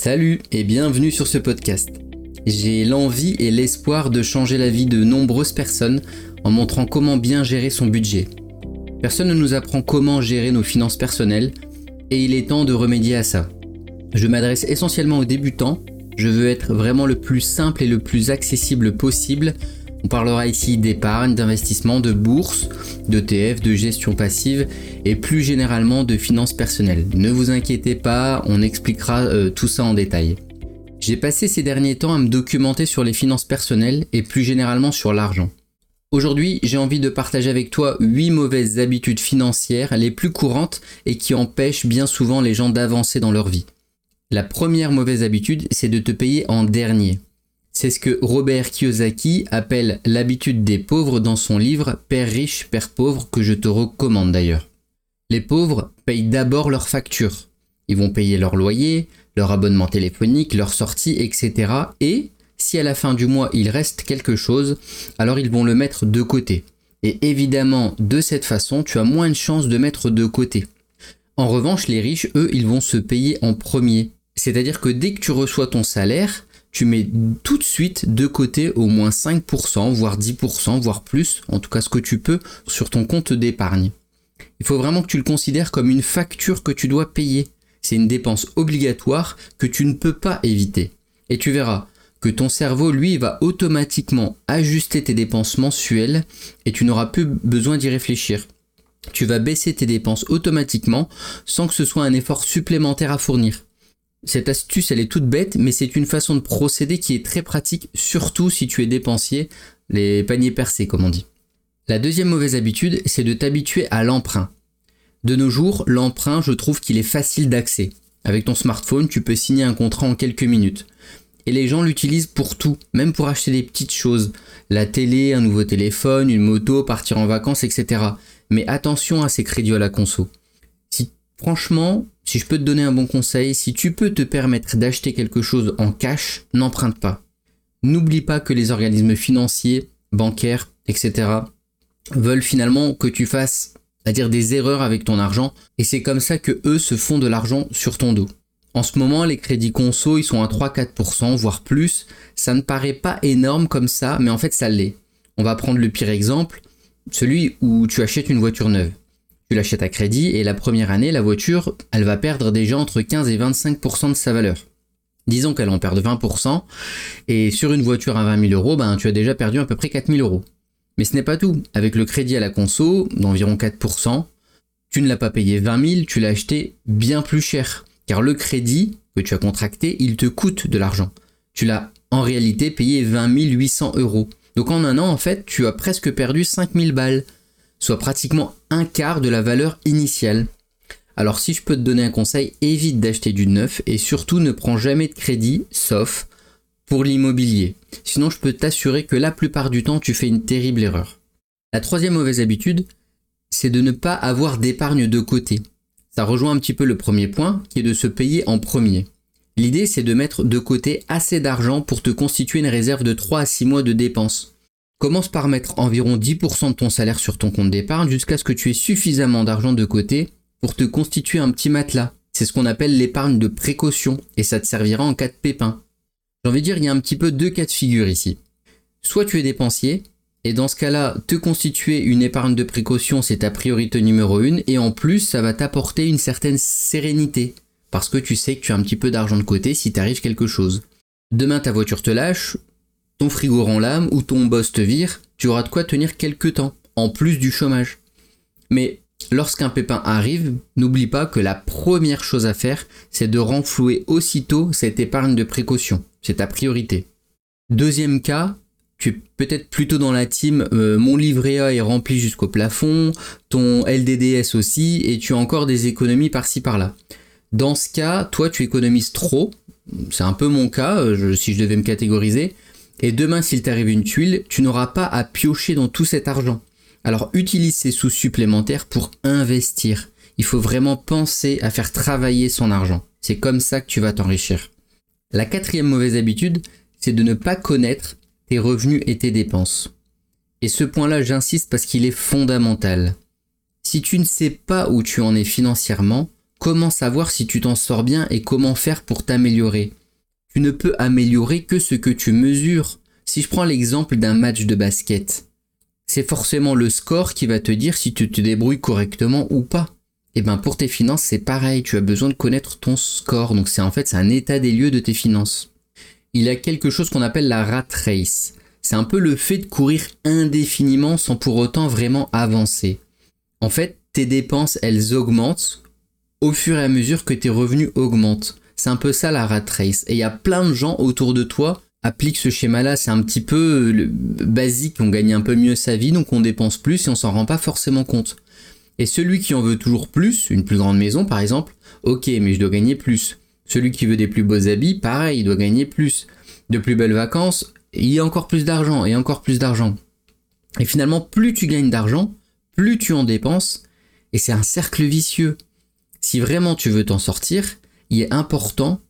Salut et bienvenue sur ce podcast. J'ai l'envie et l'espoir de changer la vie de nombreuses personnes en montrant comment bien gérer son budget. Personne ne nous apprend comment gérer nos finances personnelles et il est temps de remédier à ça. Je m'adresse essentiellement aux débutants, je veux être vraiment le plus simple et le plus accessible possible. On parlera ici d'épargne, d'investissement, de bourse, d'ETF, de gestion passive et plus généralement de finances personnelles. Ne vous inquiétez pas, on expliquera euh, tout ça en détail. J'ai passé ces derniers temps à me documenter sur les finances personnelles et plus généralement sur l'argent. Aujourd'hui, j'ai envie de partager avec toi 8 mauvaises habitudes financières les plus courantes et qui empêchent bien souvent les gens d'avancer dans leur vie. La première mauvaise habitude, c'est de te payer en dernier. C'est ce que Robert Kiyosaki appelle l'habitude des pauvres dans son livre Père riche, Père pauvre, que je te recommande d'ailleurs. Les pauvres payent d'abord leurs factures. Ils vont payer leur loyer, leur abonnement téléphonique, leur sortie, etc. Et si à la fin du mois il reste quelque chose, alors ils vont le mettre de côté. Et évidemment, de cette façon, tu as moins de chances de mettre de côté. En revanche, les riches, eux, ils vont se payer en premier. C'est-à-dire que dès que tu reçois ton salaire, tu mets tout de suite de côté au moins 5%, voire 10%, voire plus, en tout cas ce que tu peux, sur ton compte d'épargne. Il faut vraiment que tu le considères comme une facture que tu dois payer. C'est une dépense obligatoire que tu ne peux pas éviter. Et tu verras que ton cerveau, lui, va automatiquement ajuster tes dépenses mensuelles et tu n'auras plus besoin d'y réfléchir. Tu vas baisser tes dépenses automatiquement sans que ce soit un effort supplémentaire à fournir. Cette astuce, elle est toute bête, mais c'est une façon de procéder qui est très pratique, surtout si tu es dépensier, les paniers percés, comme on dit. La deuxième mauvaise habitude, c'est de t'habituer à l'emprunt. De nos jours, l'emprunt, je trouve qu'il est facile d'accès. Avec ton smartphone, tu peux signer un contrat en quelques minutes. Et les gens l'utilisent pour tout, même pour acheter des petites choses. La télé, un nouveau téléphone, une moto, partir en vacances, etc. Mais attention à ces crédits à la conso. Si franchement, si je peux te donner un bon conseil, si tu peux te permettre d'acheter quelque chose en cash, n'emprunte pas. N'oublie pas que les organismes financiers, bancaires, etc. veulent finalement que tu fasses, à dire des erreurs avec ton argent, et c'est comme ça que eux se font de l'argent sur ton dos. En ce moment, les crédits conso, ils sont à 3-4%, voire plus. Ça ne paraît pas énorme comme ça, mais en fait, ça l'est. On va prendre le pire exemple, celui où tu achètes une voiture neuve tu l'achètes à crédit et la première année, la voiture, elle va perdre déjà entre 15 et 25% de sa valeur. Disons qu'elle en perd 20%, et sur une voiture à 20 000 euros, ben, tu as déjà perdu à peu près 4 000 euros. Mais ce n'est pas tout. Avec le crédit à la conso, d'environ 4%, tu ne l'as pas payé 20 000, tu l'as acheté bien plus cher. Car le crédit que tu as contracté, il te coûte de l'argent. Tu l'as en réalité payé 20 800 euros. Donc en un an, en fait, tu as presque perdu 5 000 balles soit pratiquement un quart de la valeur initiale. Alors si je peux te donner un conseil, évite d'acheter du neuf et surtout ne prends jamais de crédit, sauf pour l'immobilier. Sinon je peux t'assurer que la plupart du temps tu fais une terrible erreur. La troisième mauvaise habitude, c'est de ne pas avoir d'épargne de côté. Ça rejoint un petit peu le premier point, qui est de se payer en premier. L'idée, c'est de mettre de côté assez d'argent pour te constituer une réserve de 3 à 6 mois de dépenses. Commence par mettre environ 10% de ton salaire sur ton compte d'épargne jusqu'à ce que tu aies suffisamment d'argent de côté pour te constituer un petit matelas. C'est ce qu'on appelle l'épargne de précaution et ça te servira en cas de pépin. J'ai envie de dire, il y a un petit peu deux cas de figure ici. Soit tu es dépensier, et dans ce cas-là, te constituer une épargne de précaution, c'est ta priorité numéro une, et en plus, ça va t'apporter une certaine sérénité, parce que tu sais que tu as un petit peu d'argent de côté si t'arrive quelque chose. Demain, ta voiture te lâche, ton frigo rend l'âme ou ton boss te vire, tu auras de quoi tenir quelques temps, en plus du chômage. Mais lorsqu'un pépin arrive, n'oublie pas que la première chose à faire, c'est de renflouer aussitôt cette épargne de précaution. C'est ta priorité. Deuxième cas, tu es peut-être plutôt dans la team euh, mon livret A est rempli jusqu'au plafond, ton LDDS aussi, et tu as encore des économies par-ci par-là. Dans ce cas, toi tu économises trop, c'est un peu mon cas, euh, si je devais me catégoriser, et demain, s'il t'arrive une tuile, tu n'auras pas à piocher dans tout cet argent. Alors utilise ces sous supplémentaires pour investir. Il faut vraiment penser à faire travailler son argent. C'est comme ça que tu vas t'enrichir. La quatrième mauvaise habitude, c'est de ne pas connaître tes revenus et tes dépenses. Et ce point-là, j'insiste parce qu'il est fondamental. Si tu ne sais pas où tu en es financièrement, comment savoir si tu t'en sors bien et comment faire pour t'améliorer? Ne peux améliorer que ce que tu mesures. Si je prends l'exemple d'un match de basket, c'est forcément le score qui va te dire si tu te débrouilles correctement ou pas. Et eh bien pour tes finances, c'est pareil, tu as besoin de connaître ton score. Donc c'est en fait c'est un état des lieux de tes finances. Il y a quelque chose qu'on appelle la rat race. C'est un peu le fait de courir indéfiniment sans pour autant vraiment avancer. En fait, tes dépenses, elles augmentent au fur et à mesure que tes revenus augmentent. C'est un peu ça la rat race. Et il y a plein de gens autour de toi appliquent ce schéma-là. C'est un petit peu le basique. On gagne un peu mieux sa vie, donc on dépense plus et on s'en rend pas forcément compte. Et celui qui en veut toujours plus, une plus grande maison par exemple, ok, mais je dois gagner plus. Celui qui veut des plus beaux habits, pareil, il doit gagner plus. De plus belles vacances, il y a encore plus d'argent et encore plus d'argent. Et finalement, plus tu gagnes d'argent, plus tu en dépenses, et c'est un cercle vicieux. Si vraiment tu veux t'en sortir, il est important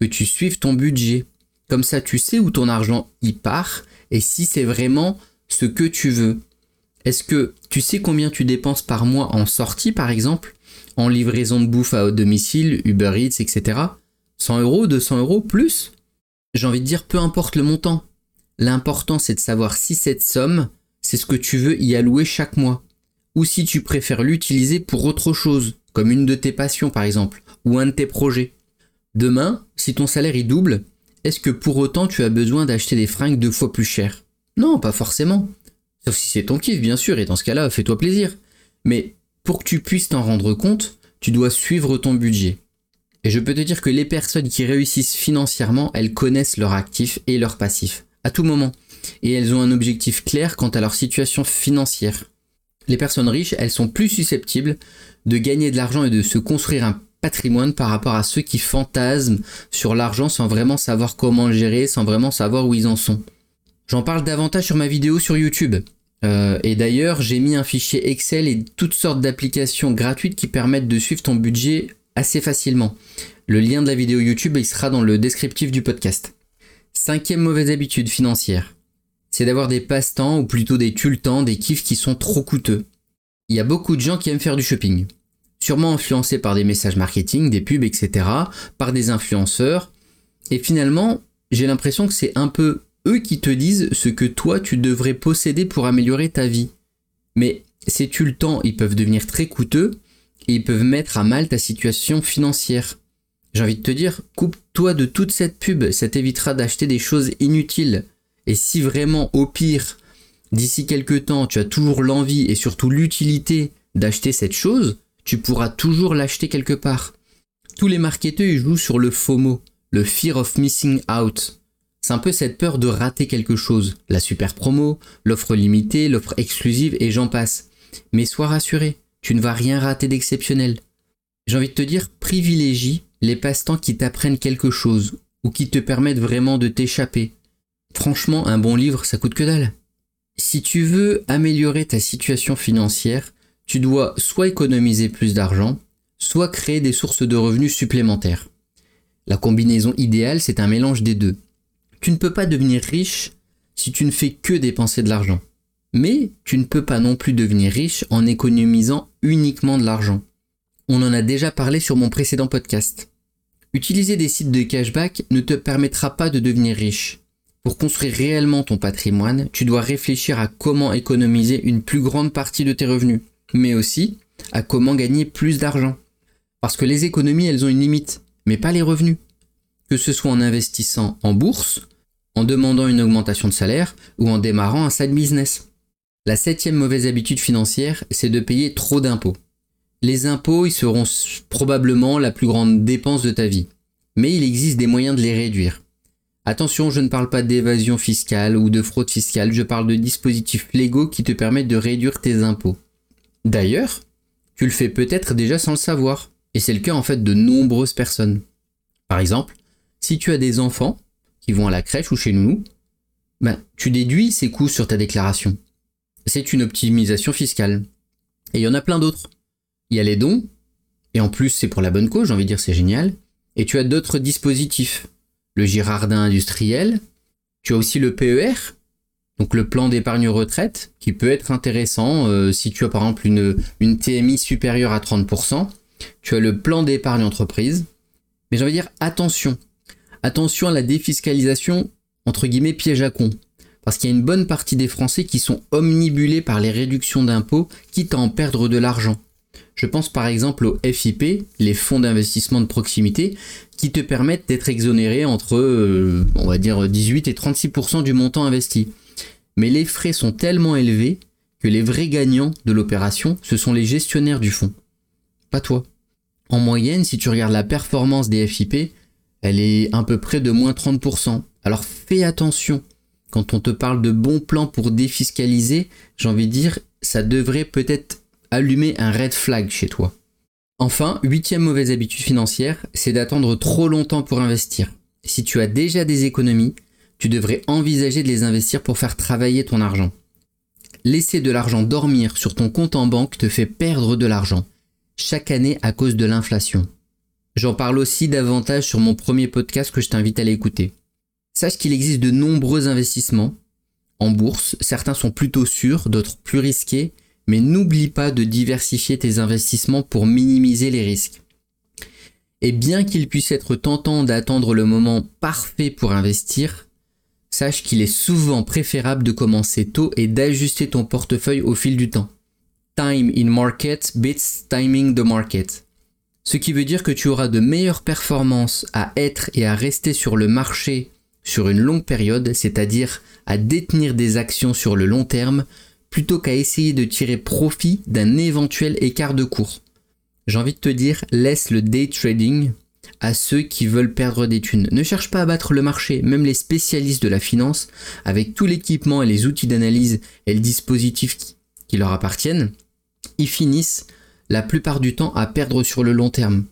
que tu suives ton budget. Comme ça, tu sais où ton argent y part, et si c'est vraiment ce que tu veux. Est-ce que tu sais combien tu dépenses par mois en sortie, par exemple, en livraison de bouffe à haut domicile, Uber Eats, etc. 100 euros, 200 euros, plus? J'ai envie de dire, peu importe le montant. L'important, c'est de savoir si cette somme, c'est ce que tu veux y allouer chaque mois. Ou si tu préfères l'utiliser pour autre chose, comme une de tes passions par exemple, ou un de tes projets. Demain, si ton salaire y double, est-ce que pour autant tu as besoin d'acheter des fringues deux fois plus chères? Non, pas forcément. Sauf si c'est ton kiff, bien sûr, et dans ce cas-là, fais-toi plaisir. Mais pour que tu puisses t'en rendre compte, tu dois suivre ton budget. Et je peux te dire que les personnes qui réussissent financièrement, elles connaissent leur actif et leur passif, à tout moment. Et elles ont un objectif clair quant à leur situation financière. Les personnes riches, elles sont plus susceptibles de gagner de l'argent et de se construire un patrimoine par rapport à ceux qui fantasment sur l'argent sans vraiment savoir comment le gérer, sans vraiment savoir où ils en sont. J'en parle davantage sur ma vidéo sur YouTube. Euh, et d'ailleurs, j'ai mis un fichier Excel et toutes sortes d'applications gratuites qui permettent de suivre ton budget assez facilement. Le lien de la vidéo YouTube il sera dans le descriptif du podcast. Cinquième mauvaise habitude financière, c'est d'avoir des passe-temps ou plutôt des tultans, des kiffs qui sont trop coûteux. Il y a beaucoup de gens qui aiment faire du shopping, sûrement influencés par des messages marketing, des pubs, etc., par des influenceurs, et finalement, j'ai l'impression que c'est un peu eux qui te disent ce que toi tu devrais posséder pour améliorer ta vie. Mais ces tu le temps, ils peuvent devenir très coûteux et ils peuvent mettre à mal ta situation financière. J'ai envie de te dire, coupe-toi de toute cette pub, ça t'évitera d'acheter des choses inutiles. Et si vraiment, au pire, d'ici quelques temps, tu as toujours l'envie et surtout l'utilité d'acheter cette chose, tu pourras toujours l'acheter quelque part. Tous les marketeurs jouent sur le FOMO, le Fear of Missing Out. C'est un peu cette peur de rater quelque chose. La super promo, l'offre limitée, l'offre exclusive et j'en passe. Mais sois rassuré, tu ne vas rien rater d'exceptionnel. J'ai envie de te dire, privilégie les passe-temps qui t'apprennent quelque chose ou qui te permettent vraiment de t'échapper. Franchement, un bon livre, ça coûte que dalle. Si tu veux améliorer ta situation financière, tu dois soit économiser plus d'argent, soit créer des sources de revenus supplémentaires. La combinaison idéale, c'est un mélange des deux. Tu ne peux pas devenir riche si tu ne fais que dépenser de l'argent. Mais tu ne peux pas non plus devenir riche en économisant uniquement de l'argent. On en a déjà parlé sur mon précédent podcast. Utiliser des sites de cashback ne te permettra pas de devenir riche. Pour construire réellement ton patrimoine, tu dois réfléchir à comment économiser une plus grande partie de tes revenus, mais aussi à comment gagner plus d'argent. Parce que les économies, elles ont une limite, mais pas les revenus que ce soit en investissant en bourse, en demandant une augmentation de salaire ou en démarrant un side business. La septième mauvaise habitude financière, c'est de payer trop d'impôts. Les impôts, ils seront probablement la plus grande dépense de ta vie, mais il existe des moyens de les réduire. Attention, je ne parle pas d'évasion fiscale ou de fraude fiscale, je parle de dispositifs légaux qui te permettent de réduire tes impôts. D'ailleurs, tu le fais peut-être déjà sans le savoir, et c'est le cas en fait de nombreuses personnes. Par exemple, si tu as des enfants qui vont à la crèche ou chez nous, ben, tu déduis ces coûts sur ta déclaration. C'est une optimisation fiscale. Et il y en a plein d'autres. Il y a les dons, et en plus c'est pour la bonne cause, j'ai envie de dire c'est génial. Et tu as d'autres dispositifs. Le Girardin industriel, tu as aussi le PER, donc le plan d'épargne retraite, qui peut être intéressant euh, si tu as par exemple une, une TMI supérieure à 30%. tu as le plan d'épargne entreprise. Mais j'ai envie de dire attention. Attention à la défiscalisation, entre guillemets, piège à con. Parce qu'il y a une bonne partie des Français qui sont omnibulés par les réductions d'impôts, quitte à en perdre de l'argent. Je pense par exemple aux FIP, les fonds d'investissement de proximité, qui te permettent d'être exonéré entre, euh, on va dire, 18 et 36% du montant investi. Mais les frais sont tellement élevés que les vrais gagnants de l'opération, ce sont les gestionnaires du fonds. Pas toi. En moyenne, si tu regardes la performance des FIP, elle est à peu près de moins 30%. Alors fais attention. Quand on te parle de bons plans pour défiscaliser, j'ai envie de dire, ça devrait peut-être allumer un red flag chez toi. Enfin, huitième mauvaise habitude financière, c'est d'attendre trop longtemps pour investir. Si tu as déjà des économies, tu devrais envisager de les investir pour faire travailler ton argent. Laisser de l'argent dormir sur ton compte en banque te fait perdre de l'argent, chaque année à cause de l'inflation. J'en parle aussi davantage sur mon premier podcast que je t'invite à l'écouter. Sache qu'il existe de nombreux investissements en bourse, certains sont plutôt sûrs, d'autres plus risqués, mais n'oublie pas de diversifier tes investissements pour minimiser les risques. Et bien qu'il puisse être tentant d'attendre le moment parfait pour investir, sache qu'il est souvent préférable de commencer tôt et d'ajuster ton portefeuille au fil du temps. Time in market beats timing the market. Ce qui veut dire que tu auras de meilleures performances à être et à rester sur le marché sur une longue période, c'est-à-dire à détenir des actions sur le long terme, plutôt qu'à essayer de tirer profit d'un éventuel écart de cours. J'ai envie de te dire, laisse le day trading à ceux qui veulent perdre des thunes. Ne cherche pas à battre le marché, même les spécialistes de la finance, avec tout l'équipement et les outils d'analyse et le dispositif qui leur appartiennent, ils finissent la plupart du temps à perdre sur le long terme.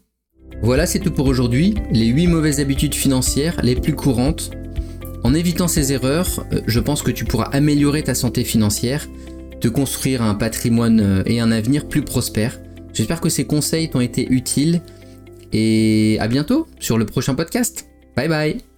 Voilà, c'est tout pour aujourd'hui. Les 8 mauvaises habitudes financières les plus courantes. En évitant ces erreurs, euh, je pense que tu pourras améliorer ta santé financière, te construire un patrimoine euh, et un avenir plus prospère. J'espère que ces conseils t'ont été utiles et à bientôt sur le prochain podcast. Bye bye